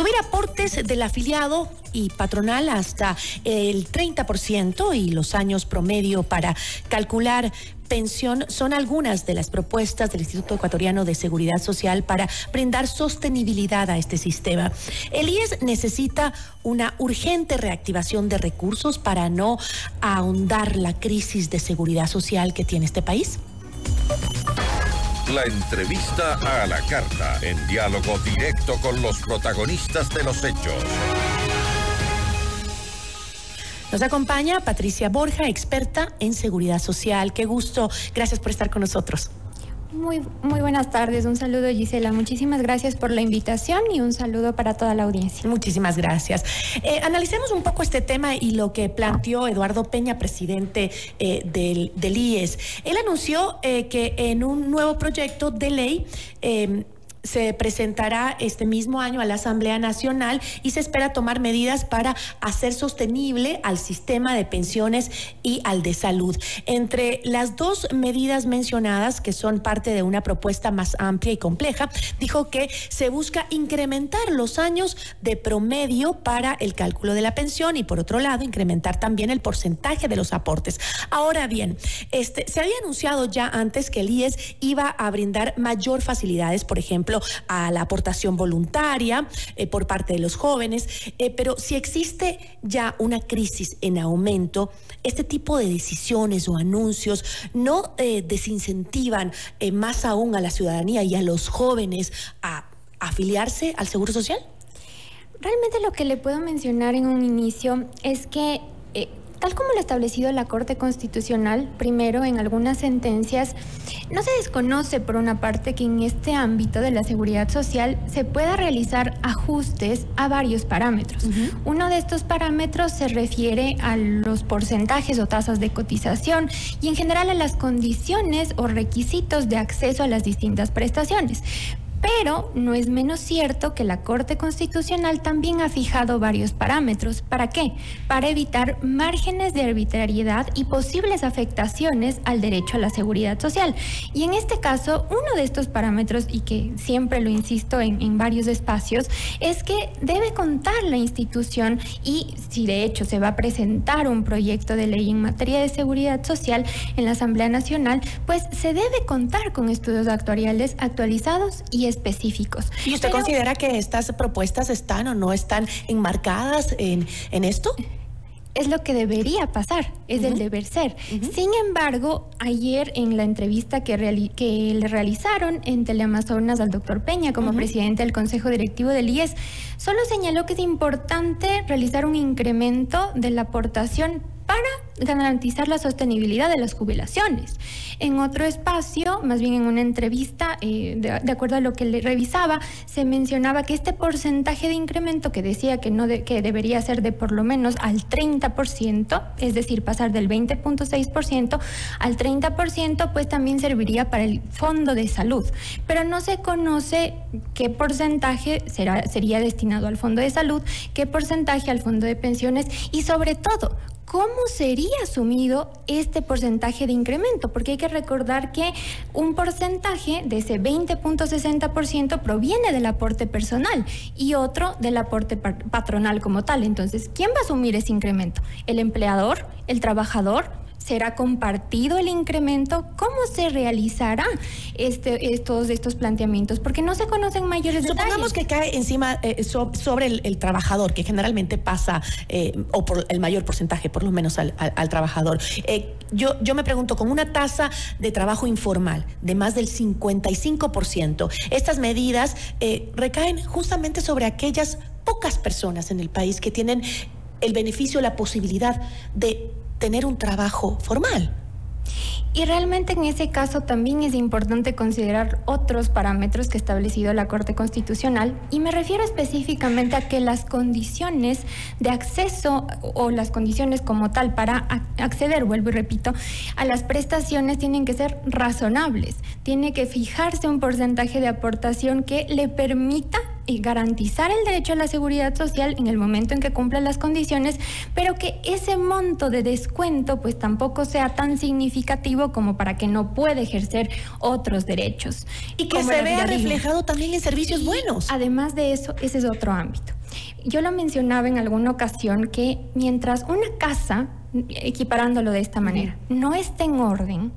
Subir aportes del afiliado y patronal hasta el 30% y los años promedio para calcular pensión son algunas de las propuestas del Instituto Ecuatoriano de Seguridad Social para brindar sostenibilidad a este sistema. El IES necesita una urgente reactivación de recursos para no ahondar la crisis de seguridad social que tiene este país. La entrevista a la carta, en diálogo directo con los protagonistas de los hechos. Nos acompaña Patricia Borja, experta en seguridad social. Qué gusto. Gracias por estar con nosotros. Muy, muy buenas tardes, un saludo Gisela, muchísimas gracias por la invitación y un saludo para toda la audiencia. Muchísimas gracias. Eh, analicemos un poco este tema y lo que planteó Eduardo Peña, presidente eh, del, del, IES. Él anunció eh, que en un nuevo proyecto de ley se presentará este mismo año a la Asamblea Nacional y se espera tomar medidas para hacer sostenible al sistema de pensiones y al de salud. Entre las dos medidas mencionadas, que son parte de una propuesta más amplia y compleja, dijo que se busca incrementar los años de promedio para el cálculo de la pensión y por otro lado incrementar también el porcentaje de los aportes. Ahora bien, este se había anunciado ya antes que el IES iba a brindar mayor facilidades, por ejemplo, a la aportación voluntaria eh, por parte de los jóvenes, eh, pero si existe ya una crisis en aumento, este tipo de decisiones o anuncios no eh, desincentivan más aún a la ciudadanía y a los jóvenes a afiliarse al Seguro Social? Realmente lo que le puedo mencionar en un inicio es que Tal como lo ha establecido la Corte Constitucional, primero en algunas sentencias, no se desconoce por una parte que en este ámbito de la seguridad social se pueda realizar ajustes a varios parámetros. Uno de estos parámetros se refiere a los porcentajes o tasas de cotización y en general a las condiciones o requisitos de acceso a las distintas prestaciones. Pero no es menos cierto que la Corte Constitucional también ha fijado varios parámetros. ¿Para qué? Para evitar márgenes de arbitrariedad y posibles afectaciones al derecho a la seguridad social. Y en este caso, uno de estos parámetros, y que siempre lo insisto en, varios espacios, es que debe contar la institución y si de hecho se va a presentar un proyecto de ley en materia de seguridad social en la Asamblea Nacional, pues se debe contar con estudios actuariales actualizados y específicos. ¿Y usted considera que estas propuestas están o no están enmarcadas en, en esto? es lo que debería pasar, es el deber ser. Sin embargo, ayer en la entrevista que, que le realizaron en Teleamazonas al doctor Peña como presidente del Consejo Directivo del IES, solo señaló que es importante realizar un incremento de la aportación para garantizar la sostenibilidad de las jubilaciones. En otro espacio, más bien en una entrevista, eh, de, acuerdo a lo que le revisaba, se mencionaba que este porcentaje de incremento que decía que, no que debería ser de por lo menos al 30%, es decir, pasar del 20.6% al 30%, pues también serviría para el fondo de salud. Pero no se conoce qué porcentaje será, sería destinado al fondo de salud, qué porcentaje al fondo de pensiones y sobre todo, ¿cómo sería asumido este porcentaje de incremento? Porque hay que recordar que un porcentaje de ese 20.60% proviene del aporte personal y otro del aporte patronal como tal. Entonces, ¿quién va a asumir ese incremento? ¿El empleador? ¿El trabajador? ¿Será compartido el incremento? ¿Cómo se realizará este, estos, estos planteamientos? Porque no se conocen mayores detalles. Supongamos que cae encima eh, sobre el, trabajador, que generalmente pasa, eh, o por el mayor porcentaje, por lo menos al, trabajador. Eh, yo, yo me pregunto, con una tasa de trabajo informal de más del 55%, estas medidas recaen justamente sobre aquellas pocas personas en el país que tienen el beneficio, la posibilidad de tener un trabajo formal. Y realmente en ese caso también es importante considerar otros parámetros que ha establecido la Corte Constitucional y me refiero específicamente a que las condiciones de acceso o las condiciones como tal para acceder, vuelvo y repito, a las prestaciones tienen que ser razonables. Tiene que fijarse un porcentaje de aportación que le permita eh, garantizar el derecho a la seguridad social en el momento en que cumpla las condiciones, pero que ese monto de descuento pues tampoco sea tan significativo como para que no pueda ejercer otros derechos. Y que se vea reflejado también en servicios buenos. Además de eso, ese es otro ámbito. Yo lo mencionaba en alguna ocasión que mientras una casa, equiparándolo de esta manera, no esté en orden,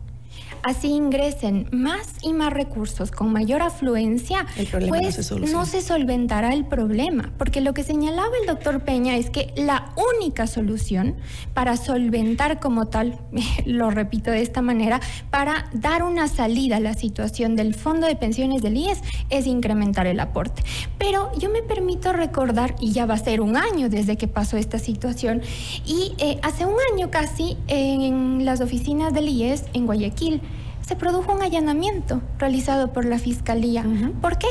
así ingresen más y más recursos con mayor afluencia, pues no se, solventará el problema. Porque lo que señalaba el doctor Peña es que la única solución para solventar como tal, lo repito de esta manera, para dar una salida a la situación del fondo de pensiones del IES es incrementar el aporte. Pero yo me permito recordar, y ya va a ser un año desde que pasó esta situación, y eh, hace un año casi en las oficinas del IES en Guayaquil, se produjo un allanamiento realizado por la Fiscalía. ¿Por qué?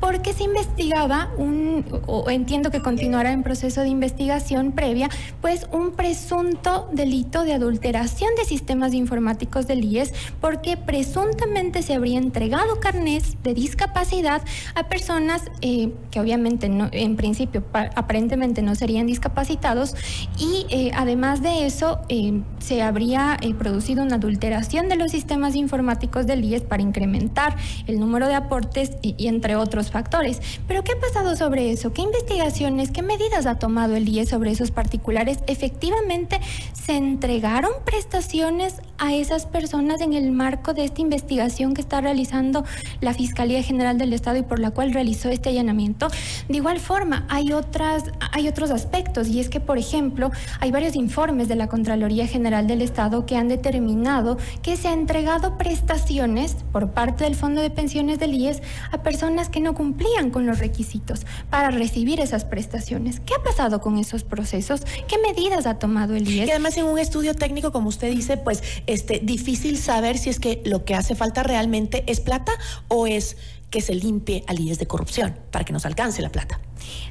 Porque se investigaba un, o entiendo que continuará en proceso de investigación previa, pues un presunto delito de adulteración de sistemas informáticos del IES, porque presuntamente se habría entregado carnés de discapacidad a personas eh, que obviamente en principio aparentemente no serían discapacitados y eh, además de eso eh, se habría producido una adulteración de los sistemas informáticos del IES para incrementar el número de aportes y entre otros factores. Pero ¿qué ha pasado sobre eso? ¿Qué investigaciones, qué medidas ha tomado el IE sobre esos particulares? ¿Efectivamente se entregaron prestaciones a esas personas en el marco de esta investigación que está realizando la Fiscalía General del Estado y por la cual realizó este allanamiento? De igual forma, hay, otras, hay otros aspectos y es que, por ejemplo, hay varios informes de la Contraloría General del Estado que han determinado que se han entregado prestaciones por parte del Fondo de Pensiones del IES a personas que no cumplían con los requisitos para recibir esas prestaciones. ¿Qué ha pasado con esos procesos? ¿Qué medidas ha tomado el IES? Y además en un estudio técnico, como usted dice, pues este, difícil saber si es que lo que hace falta realmente es plata o es que se limpie al IES de corrupción para que nos alcance la plata.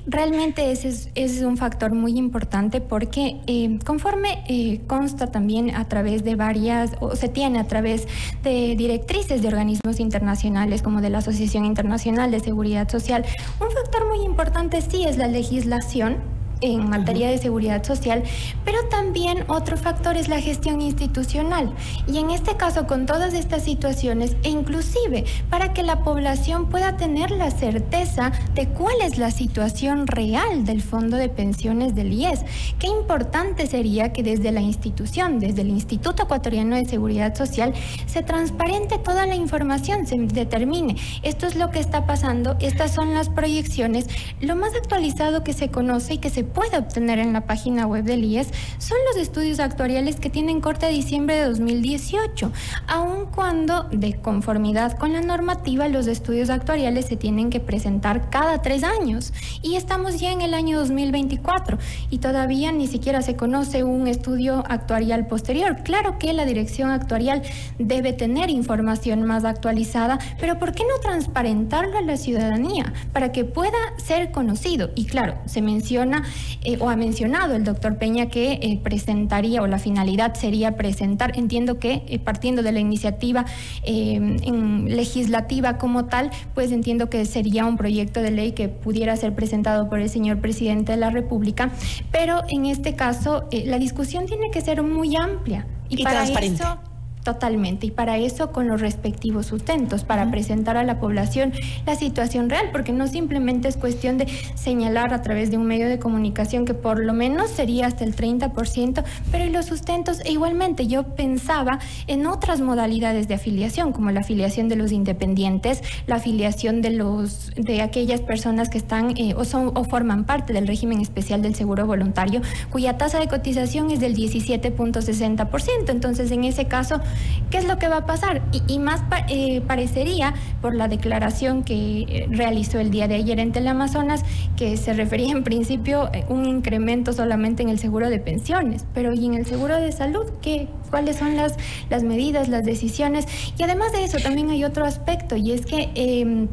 Realmente ese es, un factor muy importante porque eh, conforme eh, consta también a través de varias, o se tiene a través de directrices de organismos internacionales como de la Asociación Internacional de Seguridad Social, un factor muy importante sí es la legislación en materia de seguridad social, pero también otro factor es la gestión institucional. Y en este caso, con todas estas situaciones, e inclusive para que la población pueda tener la certeza de cuál es la situación real del fondo de pensiones del IES, qué importante sería que desde la institución, desde el Instituto Ecuatoriano de Seguridad Social, se transparente toda la información, se determine esto es lo que está pasando, estas son las proyecciones, lo más actualizado que se conoce y que se puede obtener en la página web del IES son los estudios actuariales que tienen corte de diciembre de 2018, aun cuando, de conformidad con la normativa, los estudios actuariales se tienen que presentar cada tres años. Y estamos ya en el año 2024 y todavía ni siquiera se conoce un estudio actuarial posterior. Claro que la dirección actuarial debe tener información más actualizada, pero ¿por qué no transparentarlo a la ciudadanía para que pueda ser conocido? Y claro, se menciona eh, o ha mencionado el doctor Peña que eh, presentaría o la finalidad sería presentar, entiendo que eh, partiendo de la iniciativa legislativa como tal, pues entiendo que sería un proyecto de ley que pudiera ser presentado por el señor presidente de la República, pero en este caso la discusión tiene que ser muy amplia y, para transparente. Totalmente, y para eso con los respectivos sustentos, para presentar a la población la situación real, porque no simplemente es cuestión de señalar a través de un medio de comunicación que por lo menos sería hasta el 30%, pero y los sustentos, e igualmente yo pensaba en otras modalidades de afiliación, como la afiliación de los independientes, la afiliación de los de aquellas personas que están eh, o son o forman parte del régimen especial del seguro voluntario, cuya tasa de cotización es del 17.60%. Entonces, en ese caso, ¿Qué es lo que va a pasar? Y, más eh, parecería, por la declaración que eh, realizó el día de ayer en Teleamazonas, que se refería en principio a eh, un incremento solamente en el seguro de pensiones, pero ¿y en el seguro de salud? ¿Qué, ¿Cuáles son las, las medidas, las decisiones? Y además de eso, también hay otro aspecto, y es que... Em,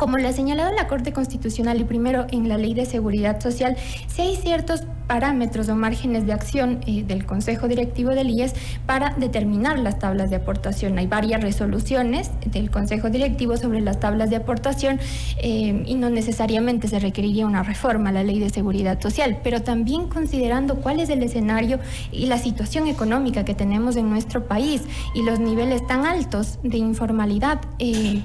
Como lo ha señalado la Corte Constitucional y primero en la Ley de Seguridad Social, si hay ciertos parámetros o márgenes de acción eh, del Consejo Directivo del IES para determinar las tablas de aportación. Hay varias resoluciones del Consejo Directivo sobre las tablas de aportación eh, y no necesariamente se requeriría una reforma a la Ley de Seguridad Social, pero también considerando cuál es el escenario y la situación económica que tenemos en nuestro país y los niveles tan altos de informalidad, eh,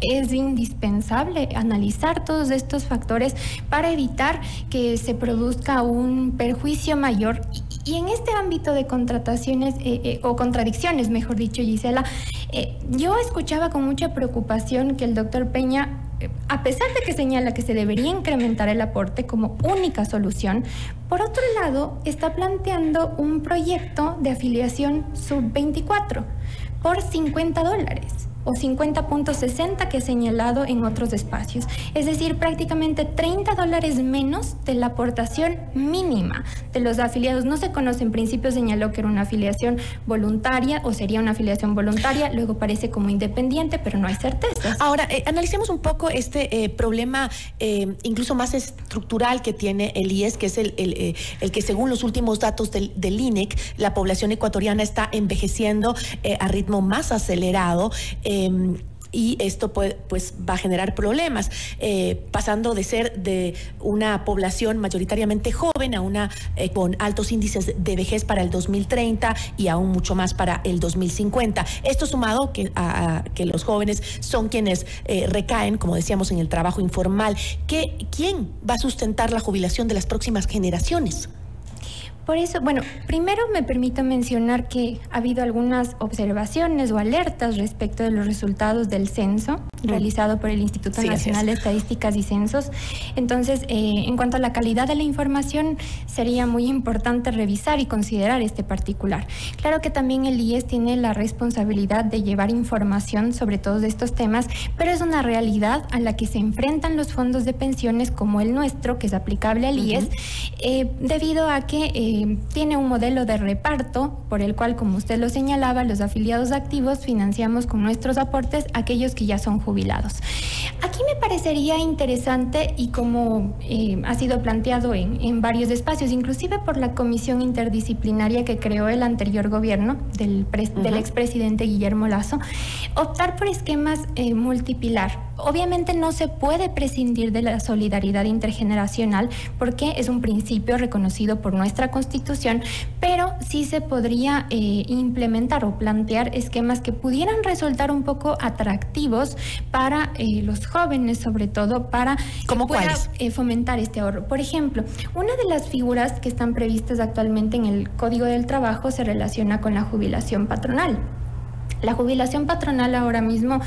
es indispensable analizar todos estos factores para evitar que se produzca un perjuicio mayor. Y, en este ámbito de contrataciones eh, eh, o contradicciones, mejor dicho, Gisela, eh, yo escuchaba con mucha preocupación que el doctor Peña a pesar de que señala que se debería incrementar el aporte como única solución, por otro lado está planteando un proyecto de afiliación sub-24 por 50 dólares o 50.60 que he señalado en otros espacios. Es decir, prácticamente 30 dólares menos de la aportación mínima de los afiliados. No se conoce, en principio señaló que era una afiliación voluntaria o sería una afiliación voluntaria, luego parece como independiente, pero no hay certeza. Ahora, eh, analicemos un poco este eh, problema eh, incluso más estructural que tiene el IES, que es el, el, que según los últimos datos del, del, INEC, la población ecuatoriana está envejeciendo a ritmo más acelerado. Em, y esto pues va a generar problemas, eh, pasando de ser de una población mayoritariamente joven a una eh, con altos índices de vejez para el 2030 y aún mucho más para el 2050. Esto sumado que, a, que los jóvenes son quienes eh, recaen, como decíamos, en el trabajo informal. ¿Qué, ¿Quién va a sustentar la jubilación de las próximas generaciones? Por eso, bueno, primero me permito mencionar que ha habido algunas observaciones o alertas respecto de los resultados del censo. Realizado por el Instituto Nacional de Estadísticas y Censos. Entonces, eh, en cuanto a la calidad de la información, sería muy importante revisar y considerar este particular. Claro que también el IES tiene la responsabilidad de llevar información sobre todos estos temas, pero es una realidad a la que se enfrentan los fondos de pensiones como el nuestro, que es aplicable al IES, eh, debido a que eh, tiene un modelo de reparto por el cual, como usted lo señalaba, los afiliados activos financiamos con nuestros aportes aquellos que ya son jubilados. Aquí me parecería interesante y como eh, ha sido planteado en, varios espacios, inclusive por la comisión interdisciplinaria que creó el anterior gobierno del, del expresidente Guillermo Lazo, optar por esquemas eh, multipilar Obviamente no se puede prescindir de la solidaridad intergeneracional porque es un principio reconocido por nuestra Constitución, pero sí se podría eh, implementar o plantear esquemas que pudieran resultar un poco atractivos para eh, los jóvenes, sobre todo para ¿Cómo fomentar este ahorro. Por ejemplo, una de las figuras que están previstas actualmente en el Código del Trabajo se relaciona con la jubilación patronal. La jubilación patronal ahora mismo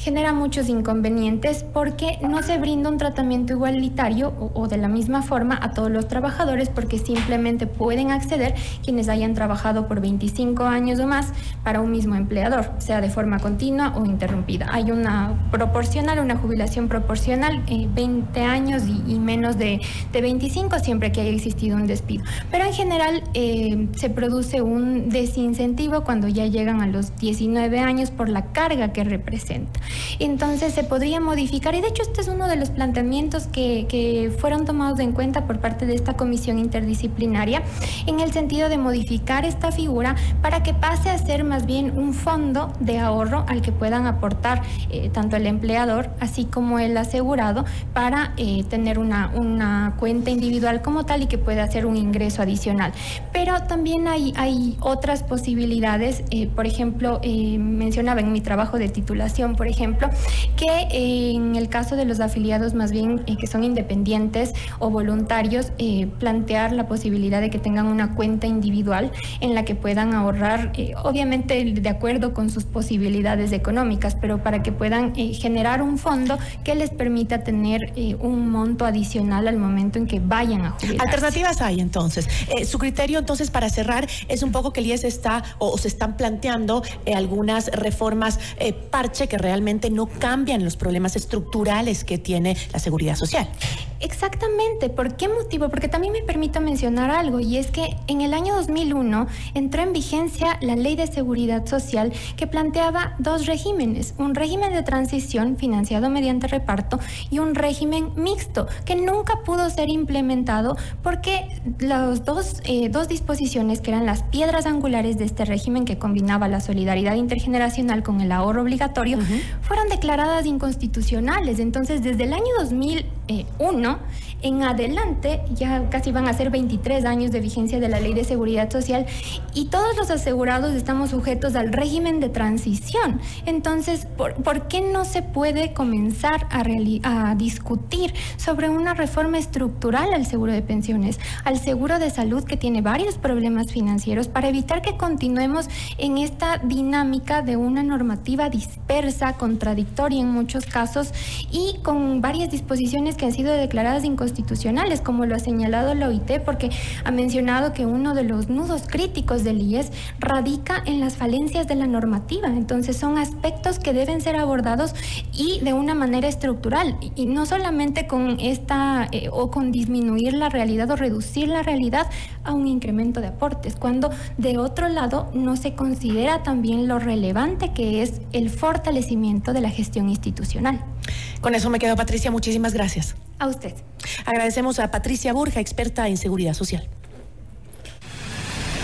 genera muchos inconvenientes porque no se brinda un tratamiento igualitario o, de la misma forma a todos los trabajadores porque simplemente pueden acceder quienes hayan trabajado por 25 años o más para un mismo empleador, sea de forma continua o interrumpida. Hay una proporcional, una jubilación proporcional, 20 eh, años y, menos de, de, 25 siempre que haya existido un despido. Pero en general eh, se produce un desincentivo cuando ya llegan a los 19 años por la carga que representa. Entonces se podría modificar, y de hecho este es uno de los planteamientos que, que fueron tomados en cuenta por parte de esta comisión interdisciplinaria, en el sentido de modificar esta figura para que pase a ser más bien un fondo de ahorro al que puedan aportar eh, tanto el empleador así como el asegurado para eh, tener una, una cuenta individual como tal y que pueda hacer un ingreso adicional. Pero también hay, hay otras posibilidades, eh, por ejemplo, mencionaba en mi trabajo de titulación, por ejemplo, ejemplo, que en el caso de los afiliados más bien eh, que son independientes o voluntarios, eh, plantear la posibilidad de que tengan una cuenta individual en la que puedan ahorrar, eh, obviamente de acuerdo con sus posibilidades económicas, pero para que puedan generar un fondo que les permita tener un monto adicional al momento en que vayan a jubilar. Alternativas hay entonces. su criterio entonces para cerrar es un poco que el IES está o, se están planteando algunas reformas parche que realmente no cambian los problemas estructurales que tiene la seguridad social. Exactamente. ¿Por qué motivo? Porque también me permito mencionar algo y es que en el año 2001 entró en vigencia la Ley de Seguridad Social que planteaba dos regímenes, un régimen de transición financiado mediante reparto y un régimen mixto que nunca pudo ser implementado porque las dos, eh, dos disposiciones que eran las piedras angulares de este régimen que combinaba la solidaridad intergeneracional con el ahorro obligatorio fueron declaradas inconstitucionales. Entonces, desde el año 2001, en adelante, ya casi van a ser 23 años de vigencia de la Ley de Seguridad Social y todos los asegurados estamos sujetos al régimen de transición. Entonces, ¿por, qué no se puede comenzar a, a discutir sobre una reforma estructural al seguro de pensiones, al seguro de salud que tiene varios problemas financieros para evitar que continuemos en esta dinámica de una normativa dispersa, contradictoria en muchos casos y con varias disposiciones que han sido declaradas inconstitucionales, como lo ha señalado la OIT, porque ha mencionado que uno de los nudos críticos del IES radica en las falencias de la normativa. Entonces son aspectos que deben ser abordados y de una manera estructural, y no solamente con esta eh, o con disminuir la realidad o reducir la realidad a un incremento de aportes, cuando de otro lado no se considera también lo relevante que es el fortalecimiento de la gestión institucional. Con eso me quedo, Patricia. Muchísimas gracias. A usted. Agradecemos a Patricia Burja, experta en seguridad social.